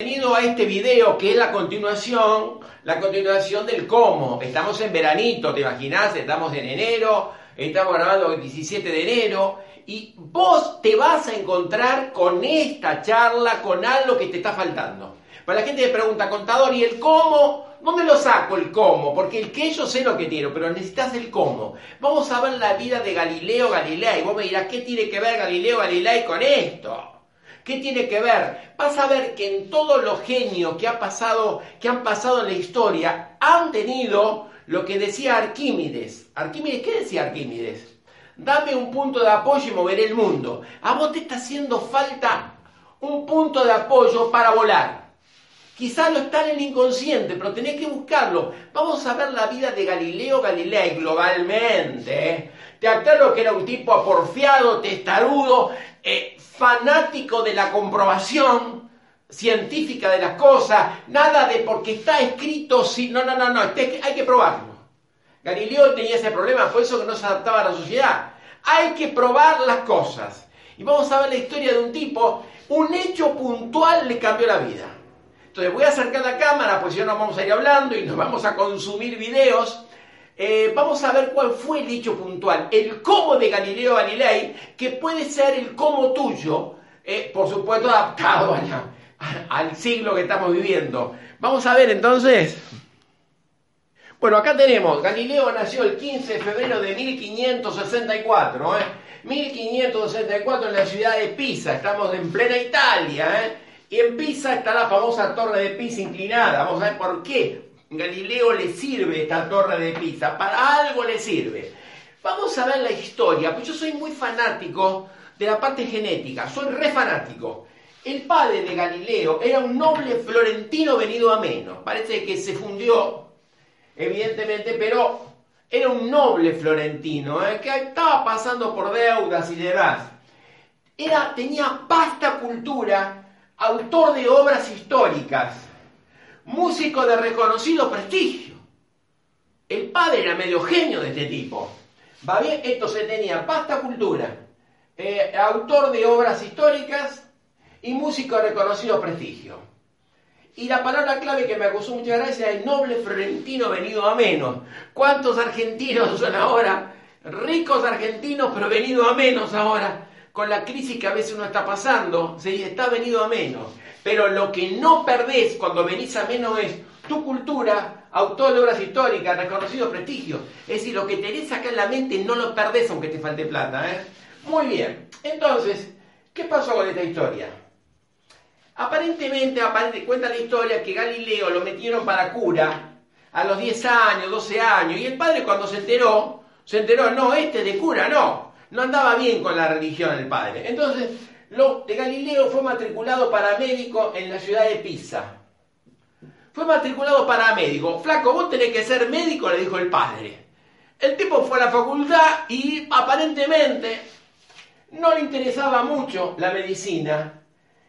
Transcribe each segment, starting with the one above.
Bienvenido a este video que es la continuación, la continuación del cómo. Estamos en veranito, ¿te imaginas? Estamos en enero, estamos grabando el 17 de enero y vos te vas a encontrar con esta charla, con algo que te está faltando. Para la gente que pregunta, contador, ¿y el cómo? ¿Dónde lo saco el cómo? Porque el que yo sé lo que tiene, pero necesitas el cómo. Vamos a ver la vida de Galileo Galilei. Vos me dirás, ¿qué tiene que ver Galileo Galilei con esto? ¿Qué tiene que ver? Vas a ver que en todos los genios que, ha pasado, que han pasado en la historia han tenido lo que decía Arquímedes. Arquímedes, ¿qué decía Arquímedes? Dame un punto de apoyo y moveré el mundo. A vos te está haciendo falta un punto de apoyo para volar. Quizás lo está en el inconsciente, pero tenés que buscarlo. Vamos a ver la vida de Galileo Galilei globalmente. ¿eh? Te aclaro que era un tipo aporfiado, testarudo, eh, fanático de la comprobación científica de las cosas, nada de porque está escrito, si, no, no, no, no, hay que probarlo. Galileo tenía ese problema, por eso que no se adaptaba a la sociedad. Hay que probar las cosas. Y vamos a ver la historia de un tipo, un hecho puntual le cambió la vida. Entonces voy a acercar la cámara, pues si no vamos a ir hablando y nos vamos a consumir videos. Eh, vamos a ver cuál fue el hecho puntual, el cómo de Galileo Galilei, que puede ser el cómo tuyo, eh, por supuesto adaptado al siglo que estamos viviendo. Vamos a ver entonces. Bueno, acá tenemos, Galileo nació el 15 de febrero de 1564, ¿eh? 1564 en la ciudad de Pisa, estamos en plena Italia, ¿eh? Y en Pisa está la famosa torre de Pisa inclinada, vamos a ver por qué. Galileo le sirve esta torre de Pisa, para algo le sirve. Vamos a ver la historia, pues yo soy muy fanático de la parte genética, soy re fanático. El padre de Galileo era un noble florentino venido a menos, parece que se fundió, evidentemente, pero era un noble florentino, ¿eh? que estaba pasando por deudas y demás. Era, tenía vasta cultura, autor de obras históricas músico de reconocido prestigio. El padre era medio genio de este tipo. ¿Va? Esto se tenía vasta cultura, eh, autor de obras históricas y músico de reconocido prestigio. Y la palabra clave que me acusó muchas gracias es noble florentino venido a menos. ¿Cuántos argentinos son ahora? Ricos argentinos, pero venido a menos ahora. Con la crisis que a veces uno está pasando, se está venido a menos. Pero lo que no perdés cuando venís a menos es tu cultura, autor de obras históricas, reconocido prestigio. Es decir, lo que tenés acá en la mente no lo perdés aunque te falte plata. ¿eh? Muy bien. Entonces, ¿qué pasó con esta historia? Aparentemente, cuenta la historia que Galileo lo metieron para cura a los 10 años, 12 años, y el padre cuando se enteró, se enteró, no, este de cura, no, no andaba bien con la religión el padre. Entonces lo de Galileo fue matriculado para médico en la ciudad de Pisa. Fue matriculado para médico. Flaco, vos tenés que ser médico, le dijo el padre. El tipo fue a la facultad y aparentemente no le interesaba mucho la medicina.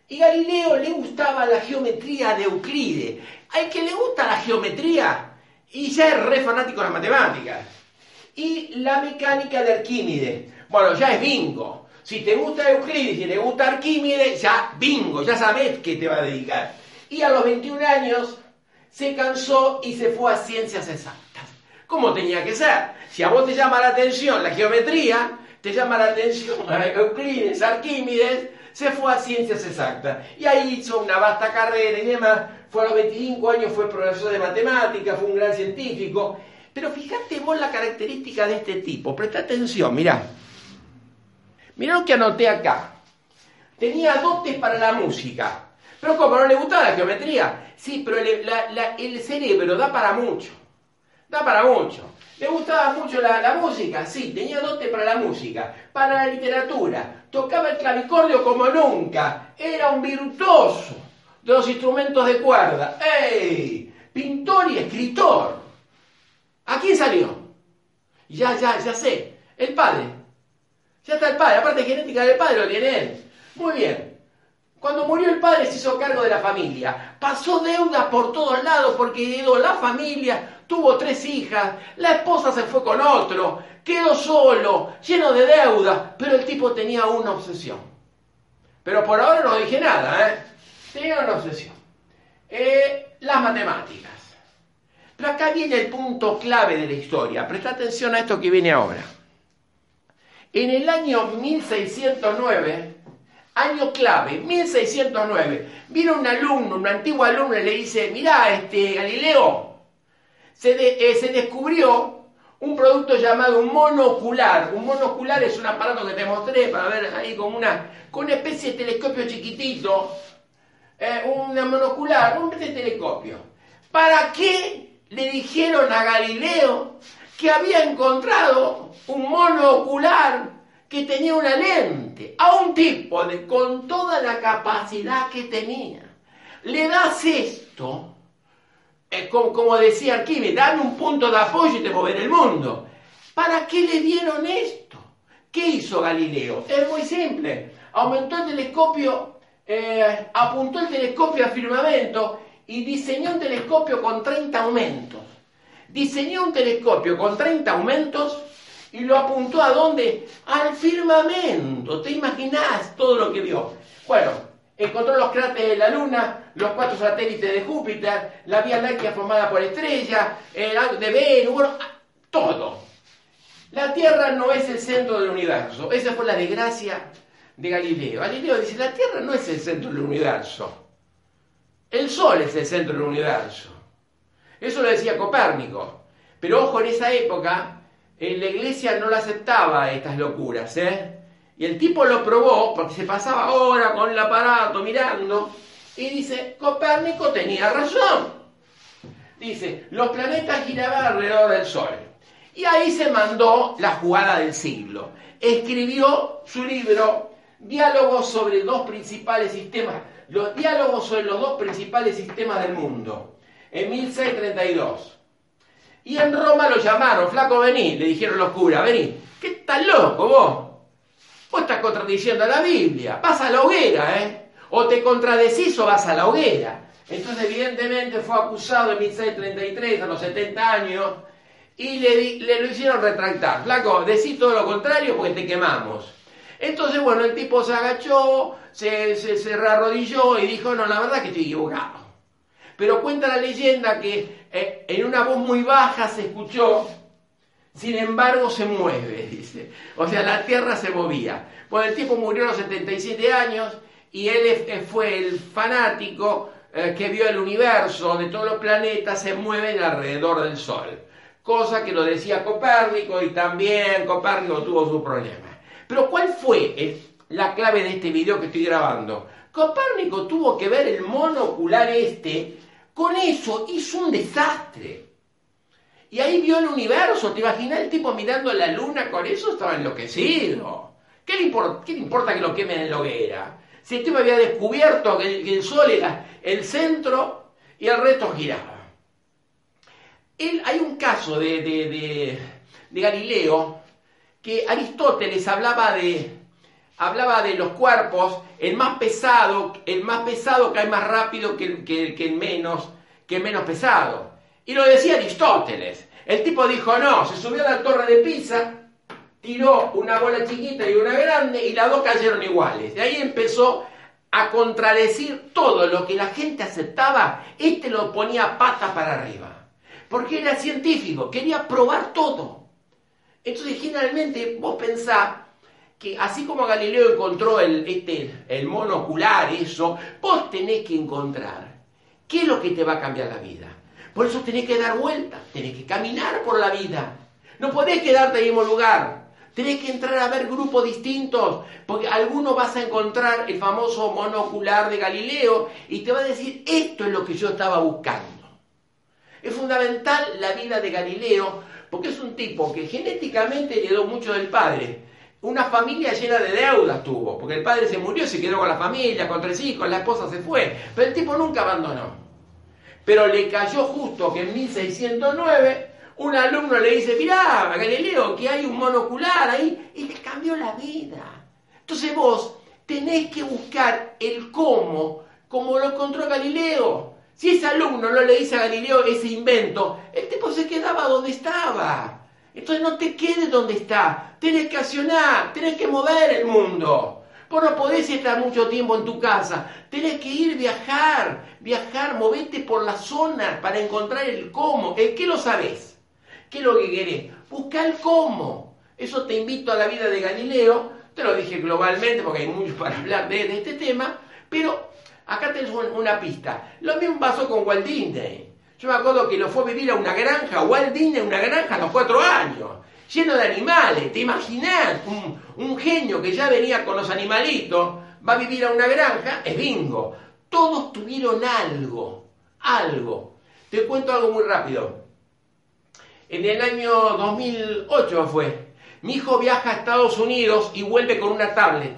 Y Galileo le gustaba la geometría de Euclides. Hay que le gusta la geometría y ya es re fanático de las matemáticas. Y la mecánica de Arquímedes. Bueno, ya es bingo. Si te gusta Euclides y te gusta Arquímedes, ya bingo, ya sabes qué te va a dedicar. Y a los 21 años se cansó y se fue a ciencias exactas. ¿Cómo tenía que ser? Si a vos te llama la atención la geometría, te llama la atención Euclides, Arquímedes, se fue a ciencias exactas. Y ahí hizo una vasta carrera y demás. Fue a los 25 años, fue profesor de matemáticas, fue un gran científico. Pero fíjate vos la característica de este tipo. Presta atención, mirá. Mirá lo que anoté acá. Tenía dotes para la música. Pero como no le gustaba la geometría, sí, pero el, cerebro da para mucho. Da para mucho. ¿Le gustaba mucho la, música? Sí, tenía dotes para la música, para la literatura. Tocaba el clavicordio como nunca. Era un virtuoso. de los instrumentos de cuerda. ¡Ey! Pintor y escritor. ¿A quién salió? Ya, ya, ya sé. El padre. Ya está el padre. La parte genética del padre lo tiene él. Muy bien. Cuando murió el padre se hizo cargo de la familia. Pasó deudas por todos lados porque heredó la familia, tuvo tres hijas, la esposa se fue con otro, quedó solo, lleno de deudas, pero el tipo tenía una obsesión. Pero por ahora no dije nada, ¿eh? Tenía una obsesión. Eh, las matemáticas. Pero acá viene el punto clave de la historia. Presta atención a esto que viene ahora. En el año 1609, Año clave, 1609. Vino un alumno, un antiguo alumno, y le dice, mirá, este, Galileo, se, eh, descubrió un producto llamado un monocular. Un monocular es un aparato que te mostré para ver ahí con una, con una especie de telescopio chiquitito. Eh, un monocular, un telescopio. ¿Para qué le dijeron a Galileo que había encontrado un monocular que tenía una lente, a un tipo de, con toda la capacidad que tenía. Le das esto, eh, como, decía Arquímedes, dame un punto de apoyo y te mover el mundo. ¿Para qué le dieron esto? ¿Qué hizo Galileo? Es muy simple. Aumentó el telescopio, eh, apuntó el telescopio al firmamento y diseñó un telescopio con 30 aumentos. Diseñó un telescopio con 30 aumentos y lo apuntó a dónde? Al firmamento. ¿Te imaginas todo lo que vio? Bueno, encontró los cráteres de la Luna, los cuatro satélites de Júpiter, la Vía Láctea formada por estrellas, el de Venus, bueno, todo. La Tierra no es el centro del universo. Esa fue la desgracia de Galileo. Galileo dice, la Tierra no es el centro del universo. El Sol es el centro del universo. Eso lo decía Copérnico. Pero ojo, en esa época la iglesia no la aceptaba estas locuras, ¿eh? Y el tipo lo probó porque se pasaba hora con el aparato mirando y dice, Copérnico tenía razón. Dice, los planetas giraban alrededor del Sol. Y ahí se mandó la jugada del siglo. Escribió su libro Diálogos sobre dos principales sistemas, los diálogos sobre los dos principales sistemas del mundo, en 1632. Y en Roma lo llamaron, flaco, vení, le dijeron los curas, vení. ¿Qué estás loco vos? Vos estás contradiciendo a la Biblia, vas a la hoguera, ¿eh? O te contradecís o vas a la hoguera. Entonces, evidentemente, fue acusado en 1633, a los 70 años, y le, le lo hicieron retractar. Flaco, decís todo lo contrario porque te quemamos. Entonces, bueno, el tipo se agachó, se, se, se arrodilló y dijo, no, la verdad que estoy equivocado. Pero cuenta la leyenda que eh, en una voz muy baja se escuchó, sin embargo se mueve, dice. O sea, la tierra se movía. Bueno, el tipo murió a los 77 años y él fue el fanático eh, que vio el universo, donde todos los planetas se mueven alrededor del Sol. Cosa que lo decía Copérnico y también Copérnico tuvo su problema. Pero ¿cuál fue la clave de este video que estoy grabando? Copérnico tuvo que ver el monocular este con eso hizo un desastre. Y ahí vio el universo. ¿Te imaginas el tipo mirando la luna con eso? Estaba enloquecido. ¿Qué le, importa, que lo quemen en la hoguera? Si el tipo había descubierto que el, sol era el centro y el resto giraba. hay un caso de, de Galileo que Aristóteles hablaba de, hablaba de los cuerpos, el más pesado, el más pesado cae más rápido que el, que, menos, que menos pesado. Y lo decía Aristóteles. El tipo dijo, no, se subió a la torre de Pisa, tiró una bola chiquita y una grande y las dos cayeron iguales. De ahí empezó a contradecir todo lo que la gente aceptaba, este lo ponía pata para arriba. Porque era científico, quería probar todo. Entonces, generalmente, vos pensás que así como Galileo encontró el, este, el monocular, eso, vos tenés que encontrar qué es lo que te va a cambiar la vida. Por eso tenés que dar vuelta, tenés que caminar por la vida. No podés quedarte en el mismo lugar. Tenés que entrar a ver grupos distintos, porque alguno vas a encontrar el famoso monocular de Galileo y te va a decir, esto es lo que yo estaba buscando. Es fundamental la vida de Galileo, porque es un tipo que genéticamente heredó mucho del padre, una familia llena de deudas tuvo, porque el padre se murió, se quedó con la familia, con tres hijos, la esposa se fue, pero el tipo nunca abandonó. Pero le cayó justo que en 1609 un alumno le dice, mirá, Galileo, que hay un monocular ahí, y le cambió la vida. Entonces vos tenés que buscar el cómo, como lo encontró Galileo. Si ese alumno no le dice a Galileo ese invento, el tipo se quedaba donde estaba. Entonces no te quedes donde está, tenés que accionar, tenés que mover el mundo. Vos no podés estar mucho tiempo en tu casa, tenés que ir viajar, viajar, movete por las zonas para encontrar el cómo, el qué lo sabés, qué es lo que querés, busca el cómo. Eso te invito a la vida de Galileo, te lo dije globalmente porque hay mucho para hablar de, este tema, pero acá tenés una pista. Lo mismo pasó con Walt Disney. Yo me acuerdo que lo fue a vivir a una granja, Walt Disney, una granja a los cuatro años, lleno de animales. ¿Te imaginas? Un, genio que ya venía con los animalitos, va a vivir a una granja, es bingo. Todos tuvieron algo, algo. Te cuento algo muy rápido. En el año 2008 fue, mi hijo viaja a Estados Unidos y vuelve con una tablet.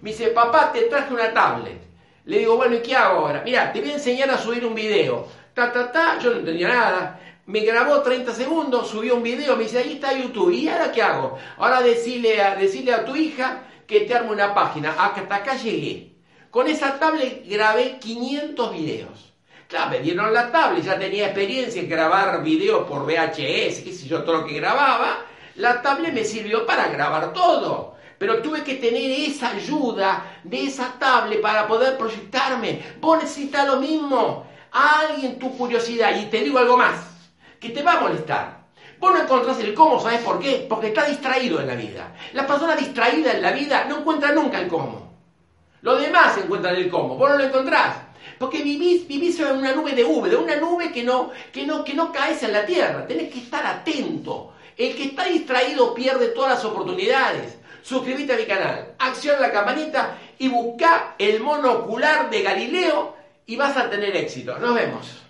Me dice, papá, te traje una tablet. Le digo, bueno, ¿y qué hago ahora? Mira, te voy a enseñar a subir un video ta, ta, ta, yo no entendía nada. Me grabó 30 segundos, subió un video, me dice, ahí está YouTube. ¿Y ahora qué hago? Ahora decirle a, decirle a tu hija que te arme una página. Hasta acá llegué. Con esa tablet grabé 500 videos. Claro, me dieron la tablet, ya tenía experiencia en grabar videos por VHS, qué sé yo, todo lo que grababa. La tablet me sirvió para grabar todo. Pero tuve que tener esa ayuda de esa tablet para poder proyectarme. Vos necesitas lo mismo alguien tu curiosidad y te digo algo más, que te va a molestar. Vos no encontrás el cómo, ¿sabes por qué? Porque está distraído en la vida. La persona distraída en la vida no encuentra nunca el cómo. Los demás encuentran el cómo, vos no lo encontrás. Porque vivís, vivís en una nube de V, de una nube que no, que, no, que no caes en la tierra. Tenés que estar atento. El que está distraído pierde todas las oportunidades. Suscríbete a mi canal, acciona la campanita y busca el monocular de Galileo y vas a tener éxito. Nos vemos.